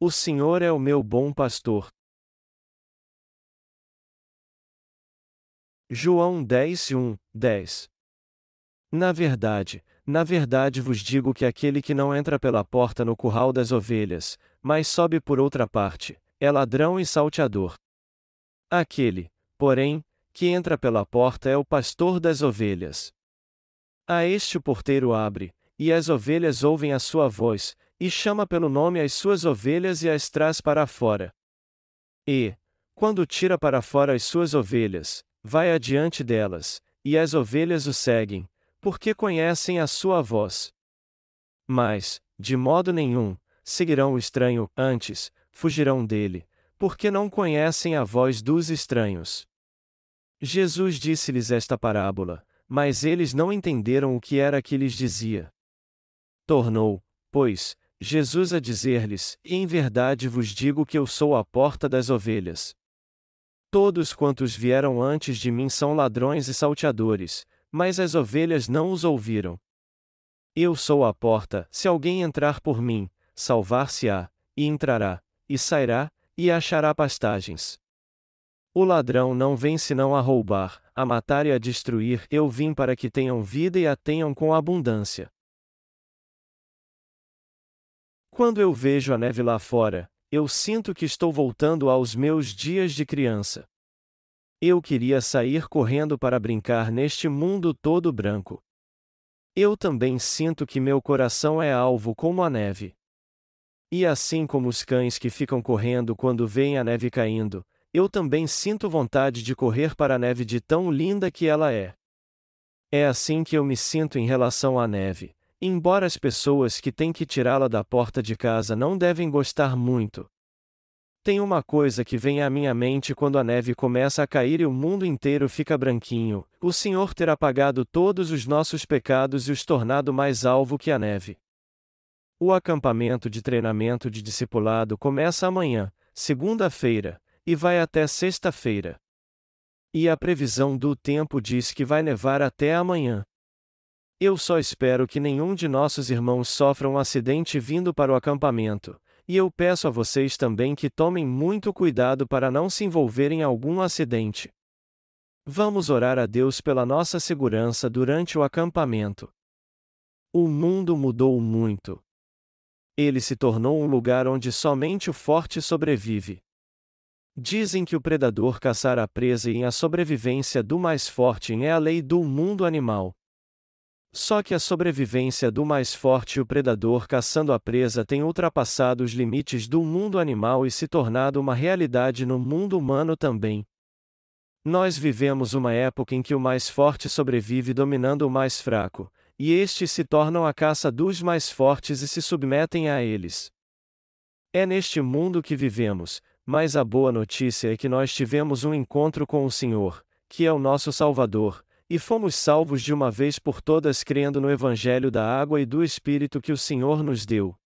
O Senhor é o meu bom pastor. João 10, 1, 10 Na verdade, na verdade vos digo que aquele que não entra pela porta no curral das ovelhas, mas sobe por outra parte, é ladrão e salteador. Aquele, porém, que entra pela porta é o pastor das ovelhas. A este o porteiro abre, e as ovelhas ouvem a sua voz, e chama pelo nome as suas ovelhas e as traz para fora. E, quando tira para fora as suas ovelhas, vai adiante delas, e as ovelhas o seguem, porque conhecem a sua voz. Mas, de modo nenhum, seguirão o estranho, antes, fugirão dele, porque não conhecem a voz dos estranhos. Jesus disse-lhes esta parábola, mas eles não entenderam o que era que lhes dizia. Tornou, pois, Jesus a dizer-lhes: Em verdade vos digo que eu sou a porta das ovelhas. Todos quantos vieram antes de mim são ladrões e salteadores, mas as ovelhas não os ouviram. Eu sou a porta, se alguém entrar por mim, salvar-se-á, e entrará, e sairá, e achará pastagens. O ladrão não vem senão a roubar, a matar e a destruir, eu vim para que tenham vida e a tenham com abundância. Quando eu vejo a neve lá fora, eu sinto que estou voltando aos meus dias de criança. Eu queria sair correndo para brincar neste mundo todo branco. Eu também sinto que meu coração é alvo como a neve. E assim como os cães que ficam correndo quando veem a neve caindo, eu também sinto vontade de correr para a neve de tão linda que ela é. É assim que eu me sinto em relação à neve. Embora as pessoas que têm que tirá-la da porta de casa não devem gostar muito. Tem uma coisa que vem à minha mente quando a neve começa a cair e o mundo inteiro fica branquinho: o Senhor ter apagado todos os nossos pecados e os tornado mais alvo que a neve. O acampamento de treinamento de discipulado começa amanhã, segunda-feira, e vai até sexta-feira. E a previsão do tempo diz que vai nevar até amanhã. Eu só espero que nenhum de nossos irmãos sofra um acidente vindo para o acampamento, e eu peço a vocês também que tomem muito cuidado para não se envolverem em algum acidente. Vamos orar a Deus pela nossa segurança durante o acampamento. O mundo mudou muito. Ele se tornou um lugar onde somente o forte sobrevive. Dizem que o predador caçar a presa e a sobrevivência do mais forte é a lei do mundo animal. Só que a sobrevivência do mais forte e o predador caçando a presa tem ultrapassado os limites do mundo animal e se tornado uma realidade no mundo humano também. Nós vivemos uma época em que o mais forte sobrevive dominando o mais fraco, e estes se tornam a caça dos mais fortes e se submetem a eles. É neste mundo que vivemos, mas a boa notícia é que nós tivemos um encontro com o Senhor, que é o nosso Salvador, e fomos salvos de uma vez por todas crendo no Evangelho da água e do Espírito que o Senhor nos deu.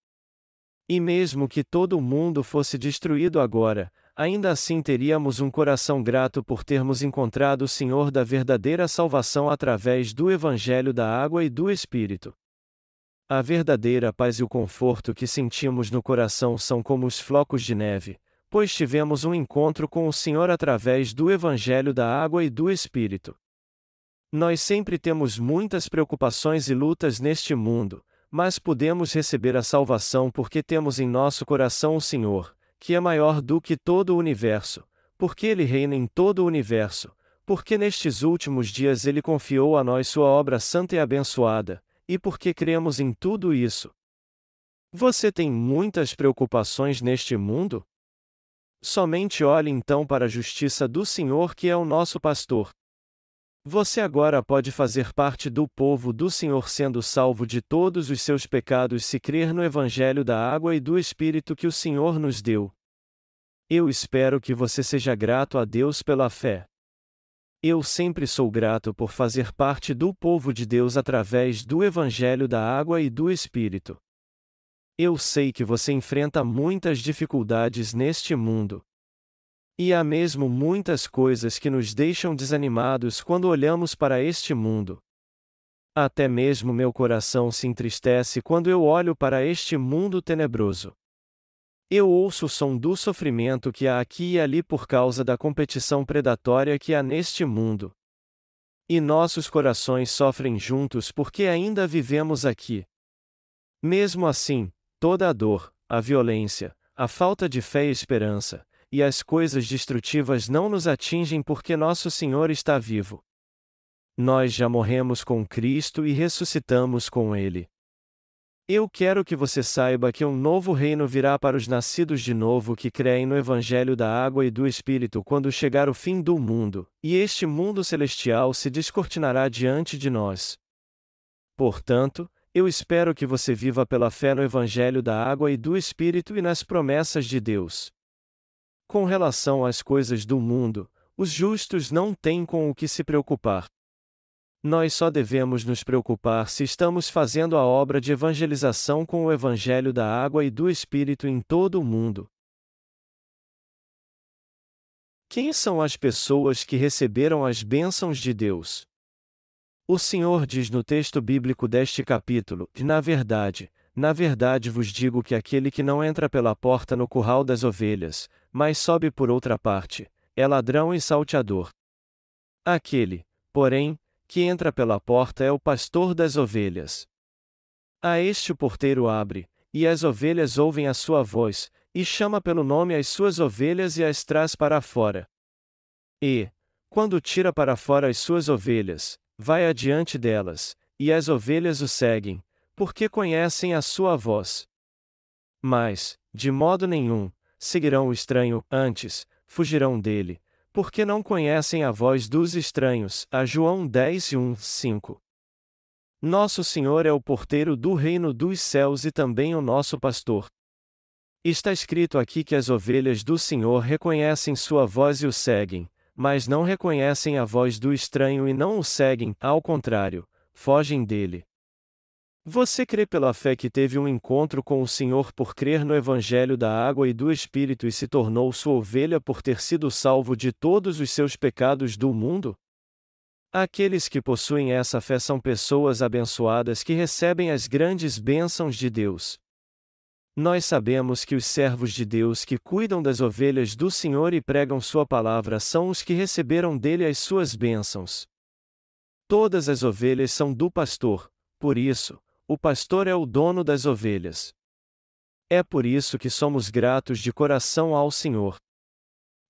E mesmo que todo o mundo fosse destruído agora, ainda assim teríamos um coração grato por termos encontrado o Senhor da verdadeira salvação através do Evangelho da água e do Espírito. A verdadeira paz e o conforto que sentimos no coração são como os flocos de neve, pois tivemos um encontro com o Senhor através do Evangelho da água e do Espírito. Nós sempre temos muitas preocupações e lutas neste mundo, mas podemos receber a salvação porque temos em nosso coração o Senhor, que é maior do que todo o universo, porque Ele reina em todo o universo, porque nestes últimos dias Ele confiou a nós Sua obra santa e abençoada, e porque cremos em tudo isso. Você tem muitas preocupações neste mundo? Somente olhe então para a justiça do Senhor que é o nosso pastor. Você agora pode fazer parte do povo do Senhor sendo salvo de todos os seus pecados se crer no Evangelho da água e do Espírito que o Senhor nos deu. Eu espero que você seja grato a Deus pela fé. Eu sempre sou grato por fazer parte do povo de Deus através do Evangelho da água e do Espírito. Eu sei que você enfrenta muitas dificuldades neste mundo. E há mesmo muitas coisas que nos deixam desanimados quando olhamos para este mundo. Até mesmo meu coração se entristece quando eu olho para este mundo tenebroso. Eu ouço o som do sofrimento que há aqui e ali por causa da competição predatória que há neste mundo. E nossos corações sofrem juntos porque ainda vivemos aqui. Mesmo assim, toda a dor, a violência, a falta de fé e esperança, e as coisas destrutivas não nos atingem porque nosso Senhor está vivo. Nós já morremos com Cristo e ressuscitamos com Ele. Eu quero que você saiba que um novo reino virá para os nascidos de novo que creem no Evangelho da Água e do Espírito quando chegar o fim do mundo, e este mundo celestial se descortinará diante de nós. Portanto, eu espero que você viva pela fé no Evangelho da Água e do Espírito e nas promessas de Deus. Com relação às coisas do mundo, os justos não têm com o que se preocupar. Nós só devemos nos preocupar se estamos fazendo a obra de evangelização com o Evangelho da água e do Espírito em todo o mundo. Quem são as pessoas que receberam as bênçãos de Deus? O Senhor diz no texto bíblico deste capítulo: Na verdade, na verdade vos digo que aquele que não entra pela porta no curral das ovelhas, mas sobe por outra parte, é ladrão e salteador. Aquele, porém, que entra pela porta é o pastor das ovelhas. A este o porteiro abre, e as ovelhas ouvem a sua voz, e chama pelo nome as suas ovelhas e as traz para fora. E, quando tira para fora as suas ovelhas, vai adiante delas, e as ovelhas o seguem, porque conhecem a sua voz. Mas, de modo nenhum, seguirão o estranho, antes, fugirão dele, porque não conhecem a voz dos estranhos. A João 10 1, 5. Nosso Senhor é o porteiro do reino dos céus e também o nosso pastor. Está escrito aqui que as ovelhas do Senhor reconhecem sua voz e o seguem, mas não reconhecem a voz do estranho e não o seguem, ao contrário, fogem dele. Você crê pela fé que teve um encontro com o Senhor por crer no Evangelho da água e do Espírito e se tornou sua ovelha por ter sido salvo de todos os seus pecados do mundo? Aqueles que possuem essa fé são pessoas abençoadas que recebem as grandes bênçãos de Deus. Nós sabemos que os servos de Deus que cuidam das ovelhas do Senhor e pregam Sua palavra são os que receberam dele as suas bênçãos. Todas as ovelhas são do pastor, por isso, o pastor é o dono das ovelhas. É por isso que somos gratos de coração ao Senhor.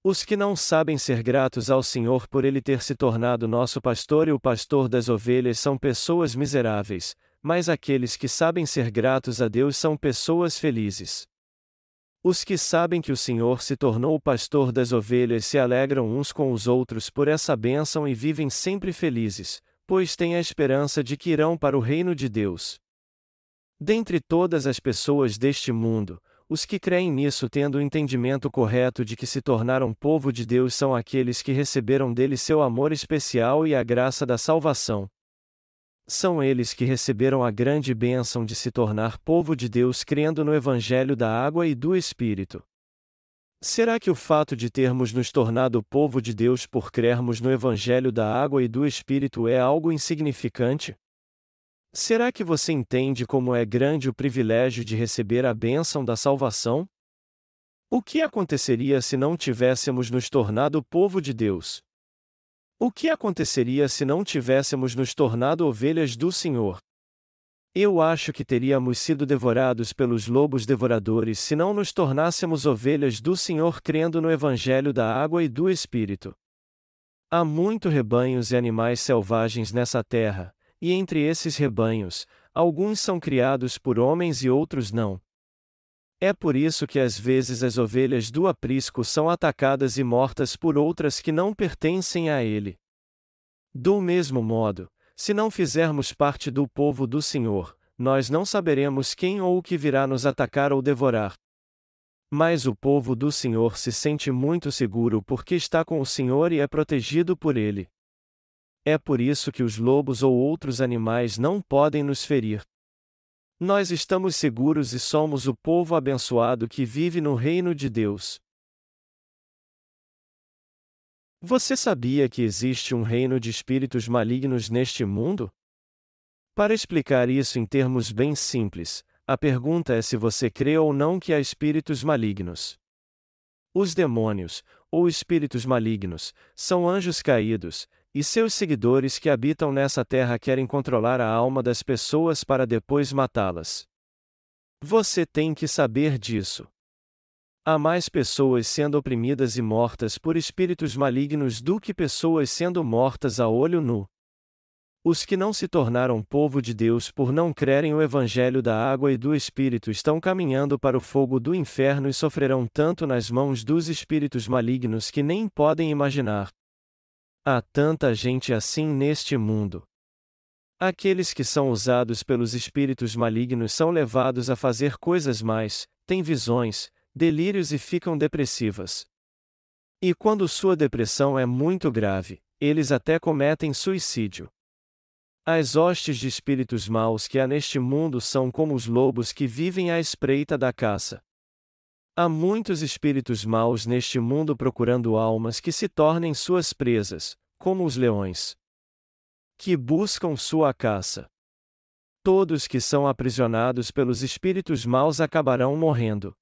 Os que não sabem ser gratos ao Senhor por ele ter se tornado nosso pastor e o pastor das ovelhas são pessoas miseráveis, mas aqueles que sabem ser gratos a Deus são pessoas felizes. Os que sabem que o Senhor se tornou o pastor das ovelhas se alegram uns com os outros por essa bênção e vivem sempre felizes, pois têm a esperança de que irão para o reino de Deus. Dentre todas as pessoas deste mundo, os que creem nisso tendo o entendimento correto de que se tornaram povo de Deus são aqueles que receberam dele seu amor especial e a graça da salvação. São eles que receberam a grande bênção de se tornar povo de Deus crendo no Evangelho da água e do Espírito. Será que o fato de termos nos tornado povo de Deus por crermos no Evangelho da água e do Espírito é algo insignificante? Será que você entende como é grande o privilégio de receber a bênção da salvação? O que aconteceria se não tivéssemos nos tornado povo de Deus? O que aconteceria se não tivéssemos nos tornado ovelhas do Senhor? Eu acho que teríamos sido devorados pelos lobos devoradores se não nos tornássemos ovelhas do Senhor crendo no Evangelho da água e do Espírito. Há muito rebanhos e animais selvagens nessa terra, e entre esses rebanhos, alguns são criados por homens e outros não. É por isso que às vezes as ovelhas do aprisco são atacadas e mortas por outras que não pertencem a ele. Do mesmo modo, se não fizermos parte do povo do Senhor, nós não saberemos quem ou o que virá nos atacar ou devorar. Mas o povo do Senhor se sente muito seguro porque está com o Senhor e é protegido por ele. É por isso que os lobos ou outros animais não podem nos ferir. Nós estamos seguros e somos o povo abençoado que vive no reino de Deus. Você sabia que existe um reino de espíritos malignos neste mundo? Para explicar isso em termos bem simples, A pergunta é se você crê ou não que há espíritos malignos. Os demônios, ou espíritos malignos, são anjos caídos, e seus seguidores que habitam nessa terra querem controlar a alma das pessoas para depois matá-las. Você tem que saber disso. Há mais pessoas sendo oprimidas e mortas por espíritos malignos do que pessoas sendo mortas a olho nu. Os que não se tornaram povo de Deus por não crerem o Evangelho da água e do Espírito estão caminhando para o fogo do inferno e sofrerão tanto nas mãos dos espíritos malignos que nem podem imaginar. Há tanta gente assim neste mundo. Aqueles que são usados pelos espíritos malignos são levados a fazer coisas mais, têm visões, delírios e ficam depressivas. E quando sua depressão é muito grave, eles até cometem suicídio. As hostes de espíritos maus que há neste mundo são como os lobos que vivem à espreita da caça. Há muitos espíritos maus neste mundo procurando almas que se tornem suas presas, como os leões. Que buscam sua caça. Todos que são aprisionados pelos espíritos maus acabarão morrendo.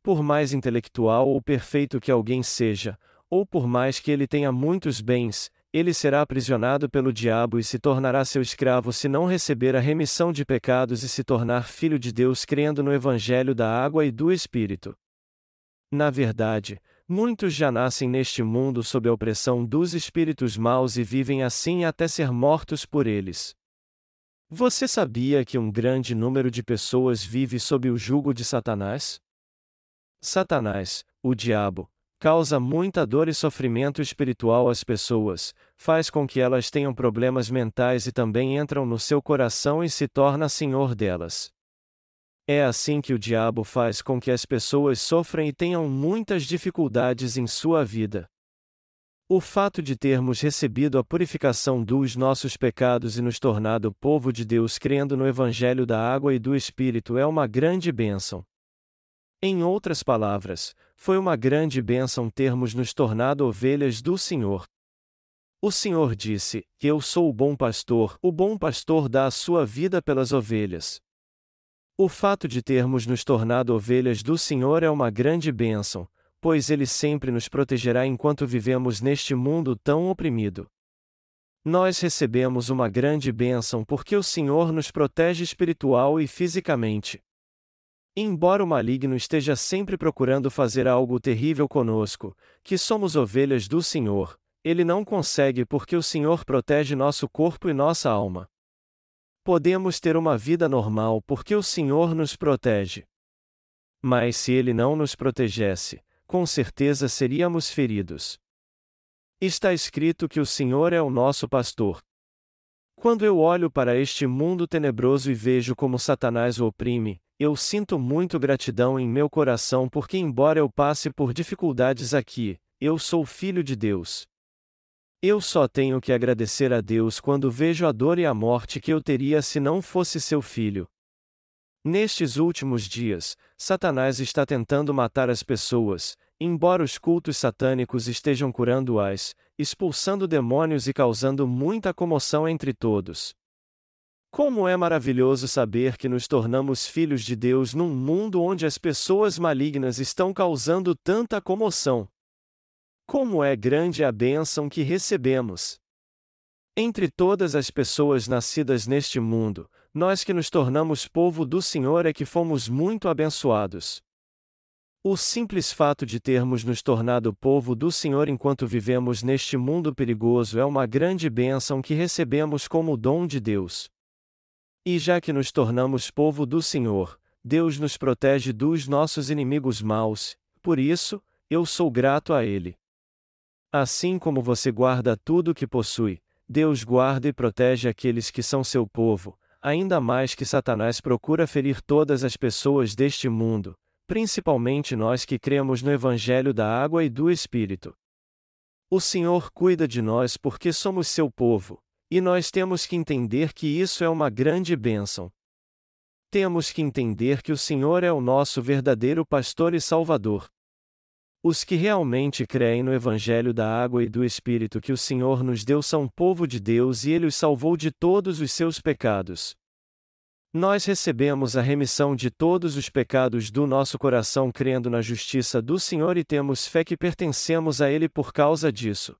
Por mais intelectual ou perfeito que alguém seja, ou por mais que ele tenha muitos bens, ele será aprisionado pelo diabo e se tornará seu escravo se não receber a remissão de pecados e se tornar filho de Deus crendo no Evangelho da água e do Espírito. Na verdade, muitos já nascem neste mundo sob a opressão dos espíritos maus e vivem assim até ser mortos por eles. Você sabia que um grande número de pessoas vive sob o jugo de Satanás? Satanás, o diabo, causa muita dor e sofrimento espiritual às pessoas, faz com que elas tenham problemas mentais e também entram no seu coração e se torna senhor delas. É assim que o diabo faz com que as pessoas sofrem e tenham muitas dificuldades em sua vida. O fato de termos recebido a purificação dos nossos pecados e nos tornado povo de Deus crendo no Evangelho da água e do Espírito é uma grande bênção. Em outras palavras, foi uma grande bênção termos nos tornado ovelhas do Senhor. O Senhor disse: Eu sou o bom pastor, o bom pastor dá a sua vida pelas ovelhas. O fato de termos nos tornado ovelhas do Senhor é uma grande bênção, pois Ele sempre nos protegerá enquanto vivemos neste mundo tão oprimido. Nós recebemos uma grande bênção porque o Senhor nos protege espiritual e fisicamente. Embora o maligno esteja sempre procurando fazer algo terrível conosco, que somos ovelhas do Senhor, ele não consegue porque o Senhor protege nosso corpo e nossa alma. Podemos ter uma vida normal porque o Senhor nos protege. Mas se ele não nos protegesse, com certeza seríamos feridos. Está escrito que o Senhor é o nosso pastor. Quando eu olho para este mundo tenebroso e vejo como Satanás o oprime, eu sinto muito gratidão em meu coração porque, embora eu passe por dificuldades aqui, eu sou filho de Deus. Eu só tenho que agradecer a Deus quando vejo a dor e a morte que eu teria se não fosse seu filho. Nestes últimos dias, Satanás está tentando matar as pessoas, embora os cultos satânicos estejam curando-as, expulsando demônios e causando muita comoção entre todos. Como é maravilhoso saber que nos tornamos filhos de Deus num mundo onde as pessoas malignas estão causando tanta comoção. Como é grande a bênção que recebemos! Entre todas as pessoas nascidas neste mundo, nós que nos tornamos povo do Senhor é que fomos muito abençoados. O simples fato de termos nos tornado povo do Senhor enquanto vivemos neste mundo perigoso é uma grande bênção que recebemos como dom de Deus. E já que nos tornamos povo do Senhor, Deus nos protege dos nossos inimigos maus, por isso, eu sou grato a Ele. Assim como você guarda tudo o que possui, Deus guarda e protege aqueles que são seu povo, ainda mais que Satanás procura ferir todas as pessoas deste mundo, principalmente nós que cremos no Evangelho da Água e do Espírito. O Senhor cuida de nós porque somos seu povo, e nós temos que entender que isso é uma grande bênção. Temos que entender que o Senhor é o nosso verdadeiro pastor e salvador. Os que realmente creem no Evangelho da água e do Espírito que o Senhor nos deu são povo de Deus e ele os salvou de todos os seus pecados. Nós recebemos a remissão de todos os pecados do nosso coração crendo na justiça do Senhor e temos fé que pertencemos a Ele por causa disso.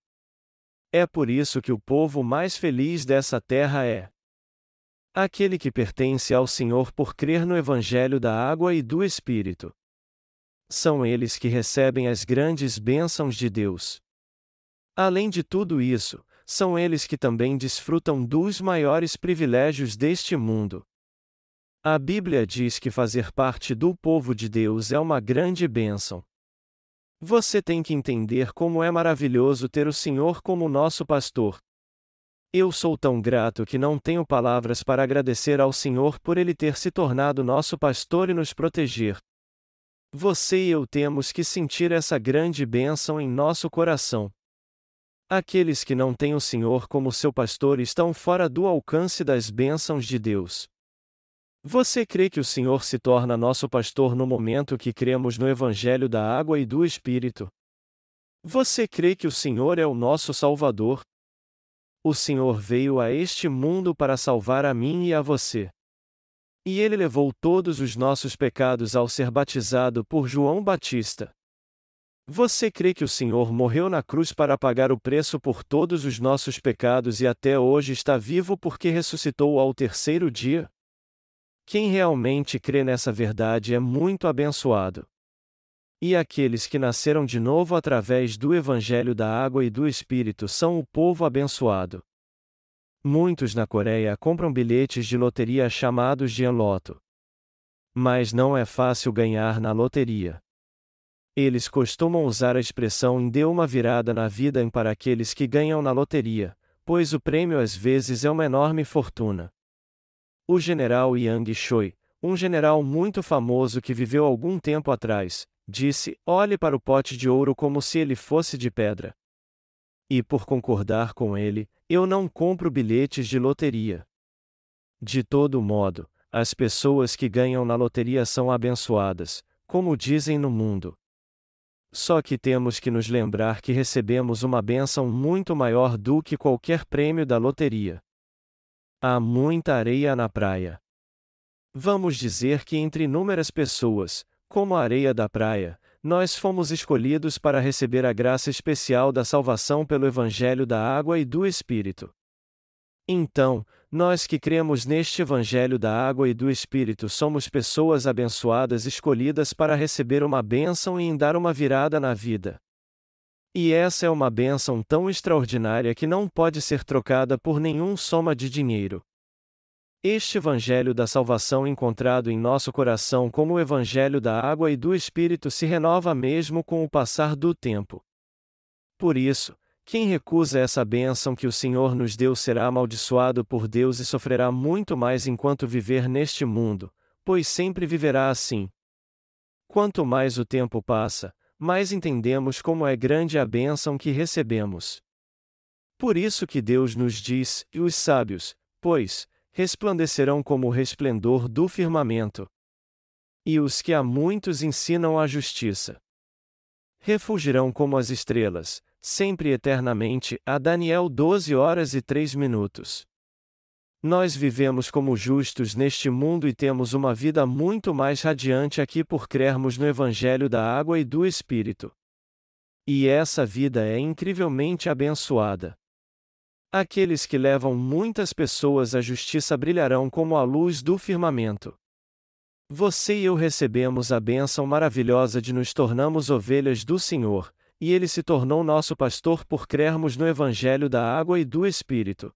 É por isso que o povo mais feliz dessa terra é aquele que pertence ao Senhor por crer no Evangelho da água e do Espírito. São eles que recebem as grandes bênçãos de Deus. Além de tudo isso, são eles que também desfrutam dos maiores privilégios deste mundo. A Bíblia diz que fazer parte do povo de Deus é uma grande bênção. Você tem que entender como é maravilhoso ter o Senhor como nosso pastor. Eu sou tão grato que não tenho palavras para agradecer ao Senhor por ele ter se tornado nosso pastor e nos proteger. Você e eu temos que sentir essa grande bênção em nosso coração. Aqueles que não têm o Senhor como seu pastor estão fora do alcance das bênçãos de Deus. Você crê que o Senhor se torna nosso pastor no momento que cremos no Evangelho da Água e do Espírito? Você crê que o Senhor é o nosso Salvador? O Senhor veio a este mundo para salvar a mim e a você. E ele levou todos os nossos pecados ao ser batizado por João Batista. Você crê que o Senhor morreu na cruz para pagar o preço por todos os nossos pecados e até hoje está vivo porque ressuscitou ao terceiro dia? Quem realmente crê nessa verdade é muito abençoado. E aqueles que nasceram de novo através do Evangelho da Água e do Espírito são o povo abençoado. Muitos na Coreia compram bilhetes de loteria chamados de loto. Mas não é fácil ganhar na loteria. Eles costumam usar a expressão deu uma virada na vida para aqueles que ganham na loteria, pois o prêmio às vezes é uma enorme fortuna. O general Yang Choi, um general muito famoso que viveu algum tempo atrás, disse: Olhe para o pote de ouro como se ele fosse de pedra. E por concordar com ele, eu não compro bilhetes de loteria. De todo modo, as pessoas que ganham na loteria são abençoadas, como dizem no mundo. Só que temos que nos lembrar que recebemos uma bênção muito maior do que qualquer prêmio da loteria. Há muita areia na praia. Vamos dizer que entre inúmeras pessoas, como a areia da praia, nós fomos escolhidos para receber a graça especial da salvação pelo Evangelho da Água e do Espírito. Então, nós que cremos neste Evangelho da Água e do Espírito somos pessoas abençoadas escolhidas para receber uma bênção e em dar uma virada na vida. E essa é uma bênção tão extraordinária que não pode ser trocada por nenhum soma de dinheiro. Este Evangelho da salvação encontrado em nosso coração como o Evangelho da água e do Espírito se renova mesmo com o passar do tempo. Por isso, quem recusa essa bênção que o Senhor nos deu será amaldiçoado por Deus e sofrerá muito mais enquanto viver neste mundo, pois sempre viverá assim. Quanto mais o tempo passa, mais entendemos como é grande a bênção que recebemos. Por isso que Deus nos diz, e os sábios, pois, resplandecerão como o resplendor do firmamento. E os que a muitos ensinam a justiça. Refugirão como as estrelas, sempre eternamente. A Daniel 12 horas e 3 minutos. Nós vivemos como justos neste mundo e temos uma vida muito mais radiante aqui por crermos no Evangelho da Água e do Espírito. E essa vida é incrivelmente abençoada. Aqueles que levam muitas pessoas à justiça brilharão como a luz do firmamento. Você e eu recebemos a bênção maravilhosa de nos tornarmos ovelhas do Senhor, e Ele se tornou nosso pastor por crermos no Evangelho da Água e do Espírito.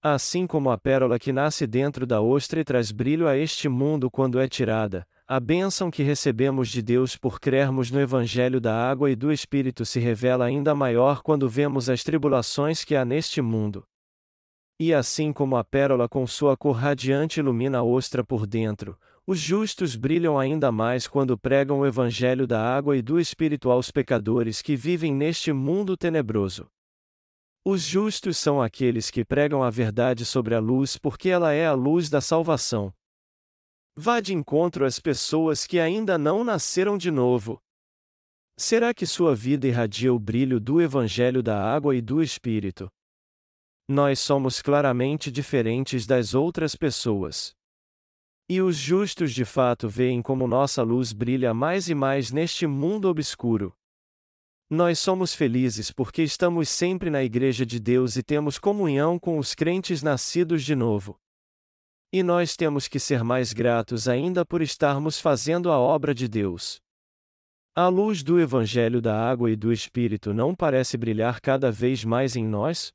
Assim como a pérola que nasce dentro da ostra e traz brilho a este mundo quando é tirada, a bênção que recebemos de Deus por crermos no Evangelho da água e do Espírito se revela ainda maior quando vemos as tribulações que há neste mundo. E assim como a pérola com sua cor radiante ilumina a ostra por dentro, os justos brilham ainda mais quando pregam o Evangelho da água e do Espírito aos pecadores que vivem neste mundo tenebroso. Os justos são aqueles que pregam a verdade sobre a luz porque ela é a luz da salvação. Vá de encontro às pessoas que ainda não nasceram de novo. Será que sua vida irradia o brilho do Evangelho da água e do Espírito? Nós somos claramente diferentes das outras pessoas. E os justos de fato veem como nossa luz brilha mais e mais neste mundo obscuro. Nós somos felizes porque estamos sempre na Igreja de Deus e temos comunhão com os crentes nascidos de novo. E nós temos que ser mais gratos ainda por estarmos fazendo a obra de Deus. A luz do Evangelho da Água e do Espírito não parece brilhar cada vez mais em nós?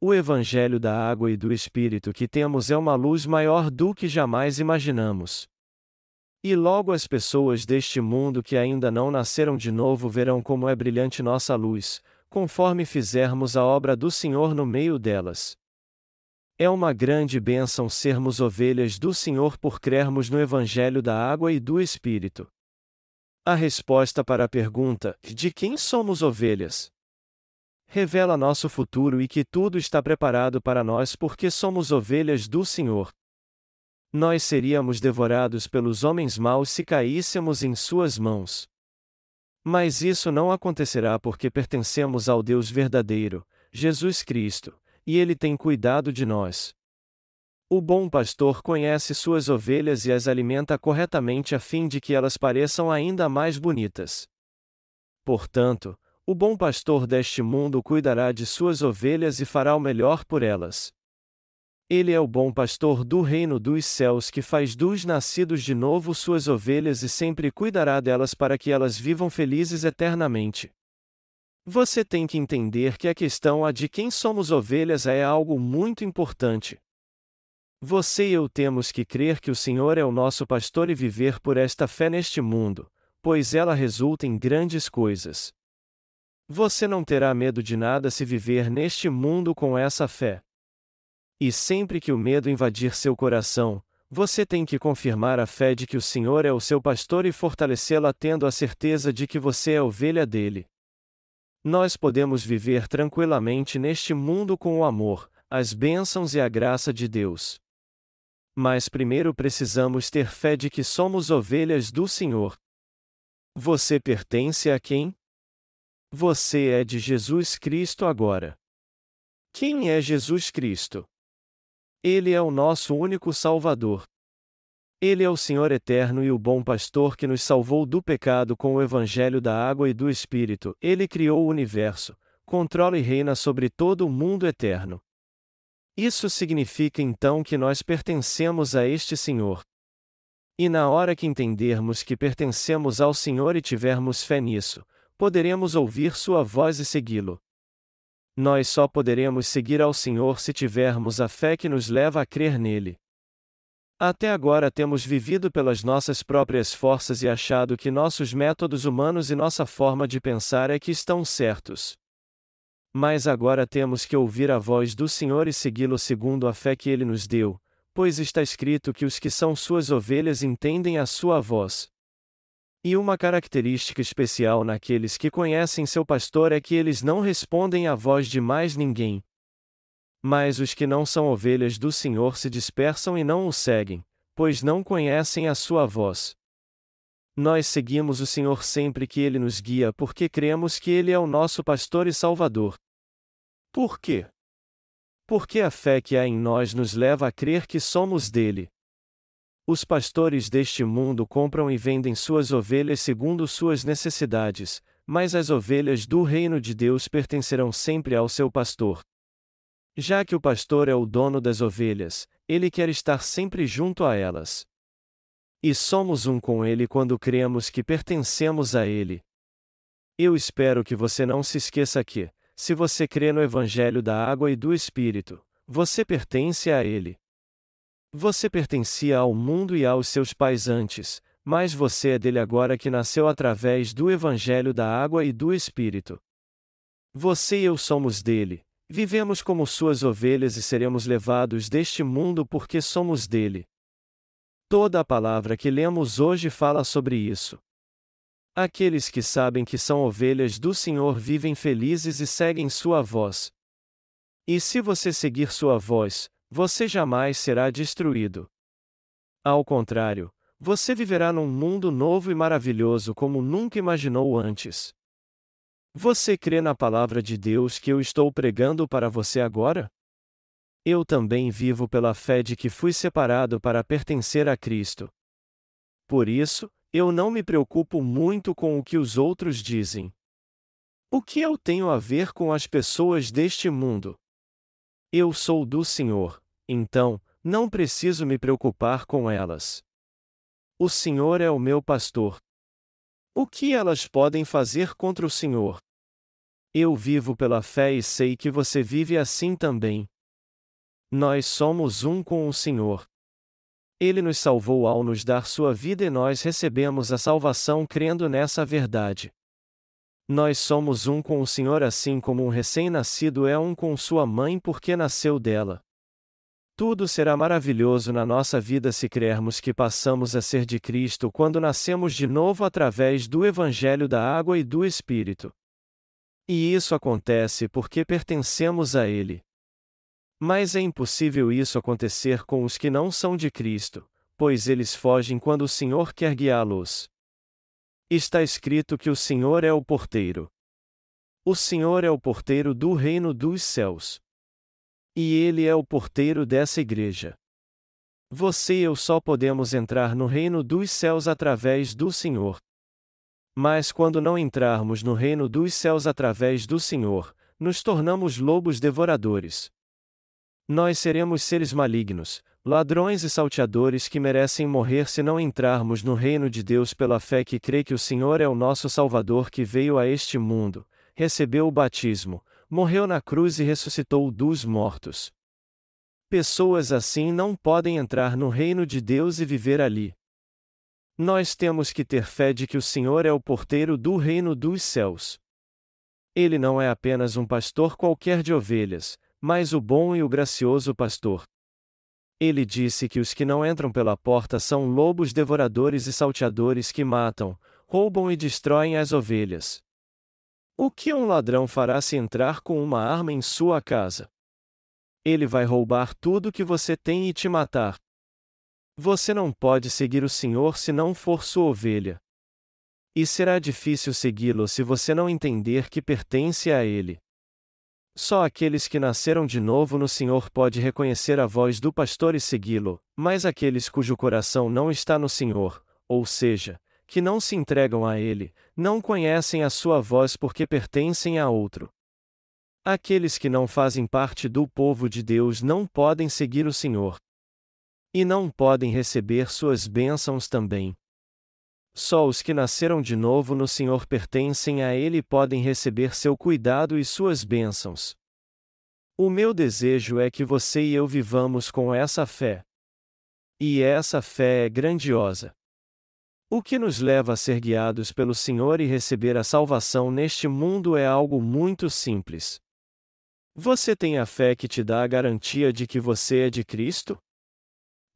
O Evangelho da Água e do Espírito que temos é uma luz maior do que jamais imaginamos. E logo as pessoas deste mundo que ainda não nasceram de novo verão como é brilhante nossa luz, conforme fizermos a obra do Senhor no meio delas. É uma grande bênção sermos ovelhas do Senhor por crermos no Evangelho da Água e do Espírito. A resposta para a pergunta: de quem somos ovelhas? Revela nosso futuro e que tudo está preparado para nós porque somos ovelhas do Senhor. Nós seríamos devorados pelos homens maus se caíssemos em Suas mãos. Mas isso não acontecerá porque pertencemos ao Deus verdadeiro, Jesus Cristo, e ele tem cuidado de nós. O bom pastor conhece suas ovelhas e as alimenta corretamente a fim de que elas pareçam ainda mais bonitas. Portanto, o bom pastor deste mundo cuidará de suas ovelhas e fará o melhor por elas. Ele é o bom pastor do reino dos céus que faz dos nascidos de novo suas ovelhas e sempre cuidará delas para que elas vivam felizes eternamente. Você tem que entender que a questão a de quem somos ovelhas é algo muito importante. Você e eu temos que crer que o Senhor é o nosso pastor e viver por esta fé neste mundo, pois ela resulta em grandes coisas. Você não terá medo de nada se viver neste mundo com essa fé. E sempre que o medo invadir seu coração, você tem que confirmar a fé de que o Senhor é o seu pastor e fortalecê-la tendo a certeza de que você é ovelha dele. Nós podemos viver tranquilamente neste mundo com o amor, as bênçãos e a graça de Deus. Mas primeiro precisamos ter fé de que somos ovelhas do Senhor. Você pertence a quem? Você é de Jesus Cristo agora. Quem é Jesus Cristo? Ele é o nosso único Salvador. Ele é o Senhor eterno e o bom pastor que nos salvou do pecado com o evangelho da água e do Espírito. Ele criou o universo, controla e reina sobre todo o mundo eterno. Isso significa então que nós pertencemos a este Senhor. E na hora que entendermos que pertencemos ao Senhor e tivermos fé nisso, poderemos ouvir Sua voz e segui-lo. Nós só poderemos seguir ao Senhor se tivermos a fé que nos leva a crer nele. Até agora temos vivido pelas nossas próprias forças e achado que nossos métodos humanos e nossa forma de pensar é que estão certos. Mas agora temos que ouvir a voz do Senhor e segui-lo segundo a fé que ele nos deu, pois está escrito que os que são suas ovelhas entendem a sua voz. E uma característica especial naqueles que conhecem seu pastor é que eles não respondem à voz de mais ninguém, mas os que não são ovelhas do Senhor se dispersam e não o seguem, pois não conhecem a sua voz. Nós seguimos o Senhor sempre que ele nos guia porque cremos que ele é o nosso pastor e salvador. Por quê? Porque a fé que há em nós nos leva a crer que somos dele. Os pastores deste mundo compram e vendem suas ovelhas segundo suas necessidades, mas as ovelhas do reino de Deus pertencerão sempre ao seu pastor. Já que o pastor é o dono das ovelhas, ele quer estar sempre junto a elas. E somos um com ele quando cremos que pertencemos a ele. Eu espero que você não se esqueça que, se você crê no Evangelho da Água e do Espírito, você pertence a ele. Você pertencia ao mundo e aos seus pais antes, mas você é dele agora que nasceu através do Evangelho da Água e do Espírito. Você e eu somos dele, Vivemos como suas ovelhas e seremos levados deste mundo porque somos dele. Toda a palavra que lemos hoje fala sobre isso. Aqueles que sabem que são ovelhas do Senhor vivem felizes e seguem sua voz. E se você seguir sua voz, você jamais será destruído. Ao contrário, você viverá num mundo novo e maravilhoso como nunca imaginou antes. Você crê na palavra de Deus que eu estou pregando para você agora? Eu também vivo pela fé de que fui separado para pertencer a Cristo. Por isso, eu não me preocupo muito com o que os outros dizem. O que eu tenho a ver com as pessoas deste mundo? Eu sou do Senhor, então, não preciso me preocupar com elas. O Senhor é o meu pastor. O que elas podem fazer contra o Senhor? Eu vivo pela fé e sei que você vive assim também. Nós somos um com o Senhor. Ele nos salvou ao nos dar sua vida e nós recebemos a salvação crendo nessa verdade. Nós somos um com o Senhor assim como um recém-nascido é um com sua mãe porque nasceu dela. Tudo será maravilhoso na nossa vida se crermos que passamos a ser de Cristo quando nascemos de novo através do Evangelho da Água e do Espírito. E isso acontece porque pertencemos a Ele. Mas é impossível isso acontecer com os que não são de Cristo, pois eles fogem quando o Senhor quer guiá-los. Está escrito que o Senhor é o porteiro. O Senhor é o porteiro do reino dos céus. E Ele é o porteiro dessa igreja. Você e eu só podemos entrar no reino dos céus através do Senhor. Mas quando não entrarmos no reino dos céus através do Senhor, nos tornamos lobos devoradores. Nós seremos seres malignos, ladrões e salteadores que merecem morrer se não entrarmos no reino de Deus pela fé que crê que o Senhor é o nosso Salvador que veio a este mundo, recebeu o batismo, morreu na cruz e ressuscitou dos mortos. Pessoas assim não podem entrar no reino de Deus e viver ali. Nós temos que ter fé de que o Senhor é o porteiro do reino dos céus. Ele não é apenas um pastor qualquer de ovelhas, mas o bom e o gracioso pastor. Ele disse que os que não entram pela porta são lobos devoradores e salteadores que matam, roubam e destroem as ovelhas. O que um ladrão fará se entrar com uma arma em sua casa? Ele vai roubar tudo que você tem e te matar. Você não pode seguir o Senhor se não for sua ovelha. E será difícil segui-lo se você não entender que pertence a Ele. Só aqueles que nasceram de novo no Senhor pode reconhecer a voz do pastor e segui-lo, mas aqueles cujo coração não está no Senhor, ou seja, que não se entregam a ele, não conhecem a sua voz porque pertencem a outro. Aqueles que não fazem parte do povo de Deus não podem seguir o Senhor. E não podem receber suas bênçãos também. Só os que nasceram de novo no Senhor pertencem a Ele e podem receber seu cuidado e suas bênçãos. O meu desejo é que você e eu vivamos com essa fé. E essa fé é grandiosa. O que nos leva a ser guiados pelo Senhor e receber a salvação neste mundo é algo muito simples. Você tem a fé que te dá a garantia de que você é de Cristo?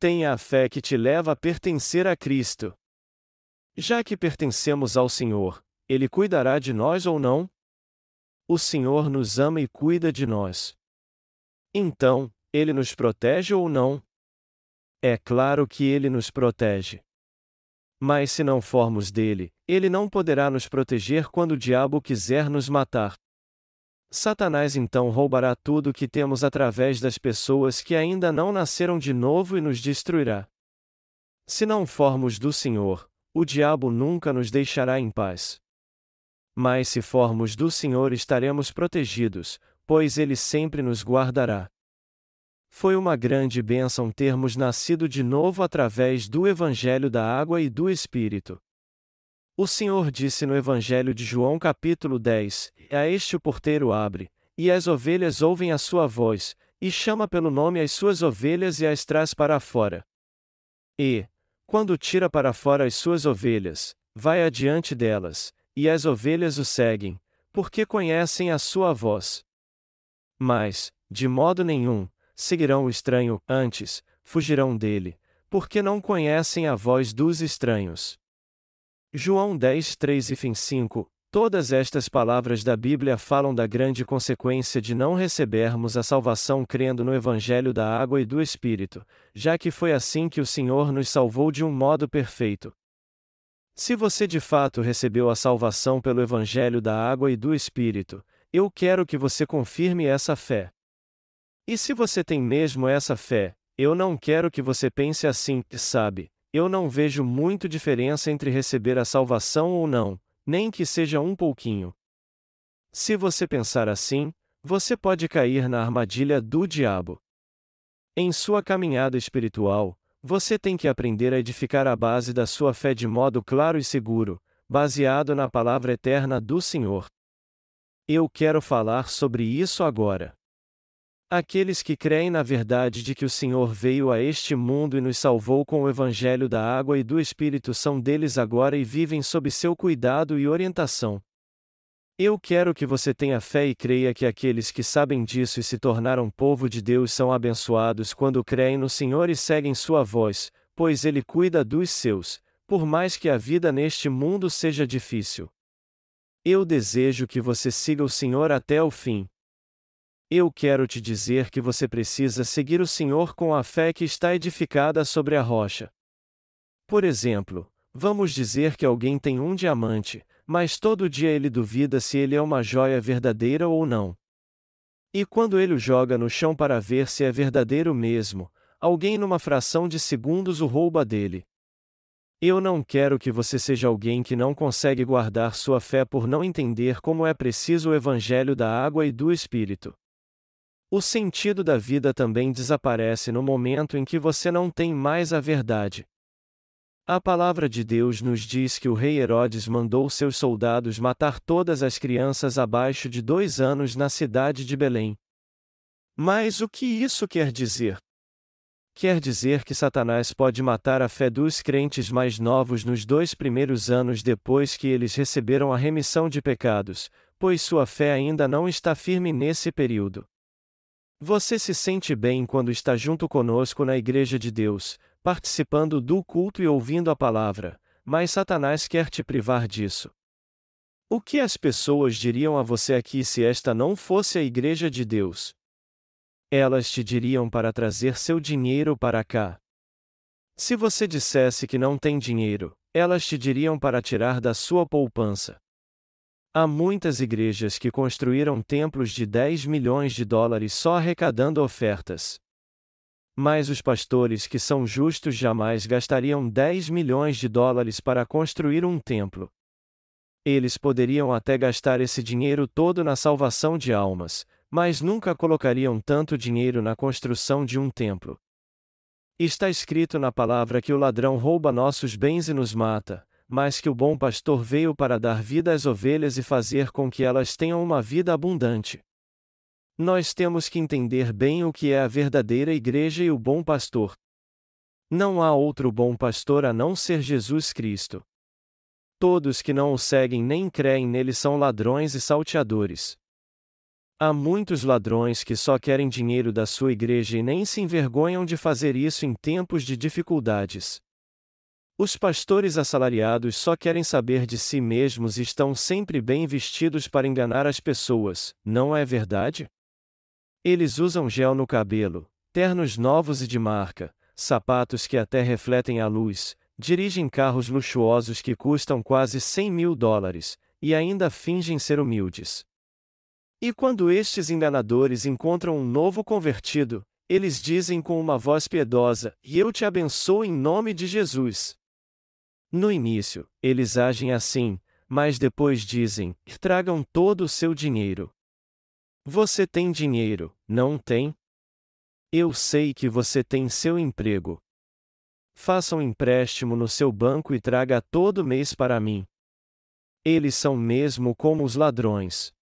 Tenha a fé que te leva a pertencer a Cristo. Já que pertencemos ao Senhor, Ele cuidará de nós ou não? O Senhor nos ama e cuida de nós. Então, Ele nos protege ou não? É claro que Ele nos protege. Mas se não formos dele, Ele não poderá nos proteger quando o diabo quiser nos matar. Satanás então roubará tudo o que temos através das pessoas que ainda não nasceram de novo e nos destruirá. Se não formos do Senhor, o diabo nunca nos deixará em paz. Mas se formos do Senhor estaremos protegidos, pois Ele sempre nos guardará. Foi uma grande bênção termos nascido de novo através do Evangelho da Água e do Espírito. O Senhor disse no Evangelho de João capítulo 10: A este o porteiro abre, e as ovelhas ouvem a sua voz, e chama pelo nome as suas ovelhas e as traz para fora. E, quando tira para fora as suas ovelhas, vai adiante delas, e as ovelhas o seguem, porque conhecem a sua voz. Mas, de modo nenhum, seguirão o estranho, antes, fugirão dele, porque não conhecem a voz dos estranhos. João 10, 3 e fim 5 Todas estas palavras da Bíblia falam da grande consequência de não recebermos a salvação crendo no Evangelho da Água e do Espírito, já que foi assim que o Senhor nos salvou de um modo perfeito. Se você de fato recebeu a salvação pelo Evangelho da Água e do Espírito, eu quero que você confirme essa fé. E se você tem mesmo essa fé, eu não quero que você pense assim, sabe? Eu não vejo muito diferença entre receber a salvação ou não, nem que seja um pouquinho. Se você pensar assim, você pode cair na armadilha do diabo. Em sua caminhada espiritual, você tem que aprender a edificar a base da sua fé de modo claro e seguro, baseado na palavra eterna do Senhor. Eu quero falar sobre isso agora. Aqueles que creem na verdade de que o Senhor veio a este mundo e nos salvou com o Evangelho da água e do Espírito são deles agora e vivem sob seu cuidado e orientação. Eu quero que você tenha fé e creia que aqueles que sabem disso e se tornaram povo de Deus são abençoados quando creem no Senhor e seguem sua voz, pois Ele cuida dos seus, por mais que a vida neste mundo seja difícil. Eu desejo que você siga o Senhor até o fim. Eu quero te dizer que você precisa seguir o Senhor com a fé que está edificada sobre a rocha. Por exemplo, vamos dizer que alguém tem um diamante, mas todo dia ele duvida se ele é uma joia verdadeira ou não. E quando ele o joga no chão para ver se é verdadeiro mesmo, alguém numa fração de segundos o rouba dele. Eu não quero que você seja alguém que não consegue guardar sua fé por não entender como é preciso o evangelho da água e do espírito. O sentido da vida também desaparece no momento em que você não tem mais a verdade. A palavra de Deus nos diz que o rei Herodes mandou seus soldados matar todas as crianças abaixo de dois anos na cidade de Belém. Mas o que isso quer dizer? Quer dizer que Satanás pode matar a fé dos crentes mais novos nos dois primeiros anos depois que eles receberam a remissão de pecados, pois sua fé ainda não está firme nesse período. Você se sente bem quando está junto conosco na Igreja de Deus, participando do culto e ouvindo a palavra, mas Satanás quer te privar disso. O que as pessoas diriam a você aqui se esta não fosse a Igreja de Deus? Elas te diriam para trazer seu dinheiro para cá. Se você dissesse que não tem dinheiro, elas te diriam para tirar da sua poupança. Há muitas igrejas que construíram templos de 10 milhões de dólares só arrecadando ofertas. Mas os pastores que são justos jamais gastariam 10 milhões de dólares para construir um templo. Eles poderiam até gastar esse dinheiro todo na salvação de almas, mas nunca colocariam tanto dinheiro na construção de um templo. Está escrito na palavra que o ladrão rouba nossos bens e nos mata, mas que o bom pastor veio para dar vida às ovelhas e fazer com que elas tenham uma vida abundante. Nós temos que entender bem o que é a verdadeira igreja e o bom pastor. Não há outro bom pastor a não ser Jesus Cristo. Todos que não o seguem nem creem nele são ladrões e salteadores. Há muitos ladrões que só querem dinheiro da sua igreja e nem se envergonham de fazer isso em tempos de dificuldades. Os pastores assalariados só querem saber de si mesmos e estão sempre bem vestidos para enganar as pessoas, não é verdade? Eles usam gel no cabelo, ternos novos e de marca, sapatos que até refletem a luz, dirigem carros luxuosos que custam quase 100 mil dólares, e ainda fingem ser humildes. E quando estes enganadores encontram um novo convertido, eles dizem com uma voz piedosa: E eu te abençoo em nome de Jesus. No início, eles agem assim, mas depois dizem: Tragam todo o seu dinheiro. Você tem dinheiro, não tem? Eu sei que você tem seu emprego. Faça um empréstimo no seu banco e traga todo mês para mim. Eles são mesmo como os ladrões.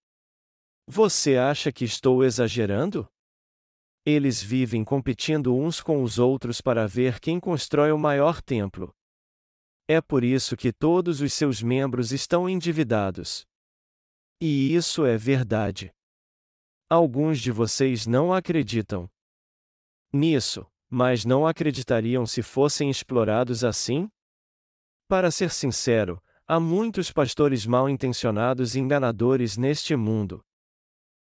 Você acha que estou exagerando? Eles vivem competindo uns com os outros para ver quem constrói o maior templo. É por isso que todos os seus membros estão endividados. E isso é verdade. Alguns de vocês não acreditam nisso, mas não acreditariam se fossem explorados assim? Para ser sincero, há muitos pastores mal intencionados e enganadores neste mundo.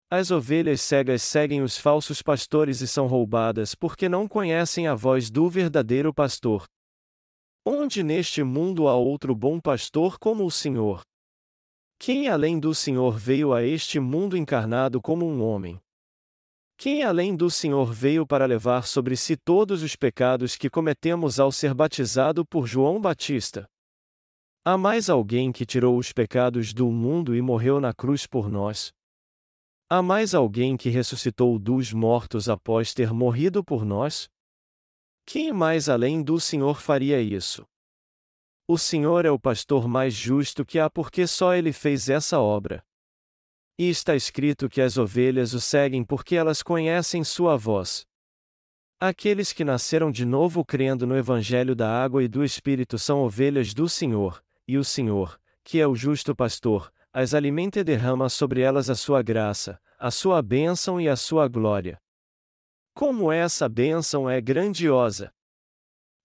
As ovelhas cegas seguem os falsos pastores e são roubadas porque não conhecem a voz do verdadeiro pastor. Onde neste mundo há outro bom pastor como o Senhor? Quem além do Senhor veio a este mundo encarnado como um homem? Quem além do Senhor veio para levar sobre si todos os pecados que cometemos ao ser batizado por João Batista? Há mais alguém que tirou os pecados do mundo e morreu na cruz por nós? Há mais alguém que ressuscitou dos mortos após ter morrido por nós? Quem mais além do Senhor faria isso? O Senhor é o pastor mais justo que há porque só ele fez essa obra. E está escrito que as ovelhas o seguem porque elas conhecem sua voz. Aqueles que nasceram de novo crendo no Evangelho da água e do Espírito são ovelhas do Senhor, e o Senhor, que é o justo pastor, as alimenta e derrama sobre elas a sua graça, a sua bênção e a sua glória. Como essa bênção é grandiosa!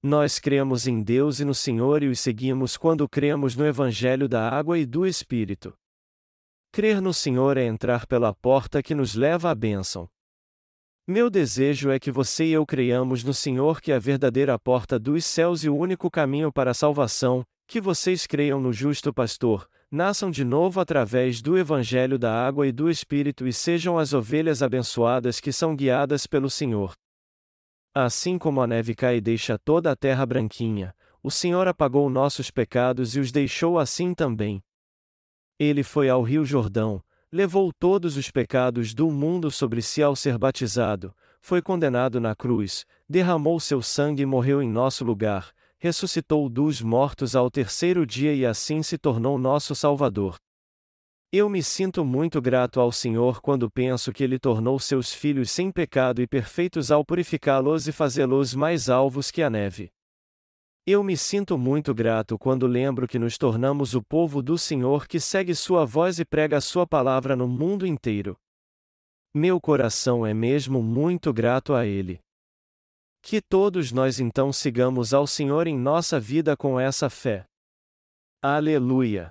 Nós cremos em Deus e no Senhor e os seguimos quando cremos no Evangelho da água e do Espírito. Crer no Senhor é entrar pela porta que nos leva à bênção. Meu desejo é que você e eu creiamos no Senhor que é a verdadeira porta dos céus e o único caminho para a salvação, que vocês creiam no justo pastor, nasçam de novo através do Evangelho da água e do Espírito e sejam as ovelhas abençoadas que são guiadas pelo Senhor. Assim como a neve cai e deixa toda a terra branquinha, o Senhor apagou nossos pecados e os deixou assim também. Ele foi ao Rio Jordão, levou todos os pecados do mundo sobre si ao ser batizado, foi condenado na cruz, derramou seu sangue e morreu em nosso lugar, ressuscitou dos mortos ao terceiro dia e assim se tornou nosso Salvador. Eu me sinto muito grato ao Senhor quando penso que Ele tornou seus filhos sem pecado e perfeitos ao purificá-los e fazê-los mais alvos que a neve. Eu me sinto muito grato quando lembro que nos tornamos o povo do Senhor que segue Sua voz e prega Sua palavra no mundo inteiro. Meu coração é mesmo muito grato a Ele. Que todos nós então sigamos ao Senhor em nossa vida com essa fé. Aleluia!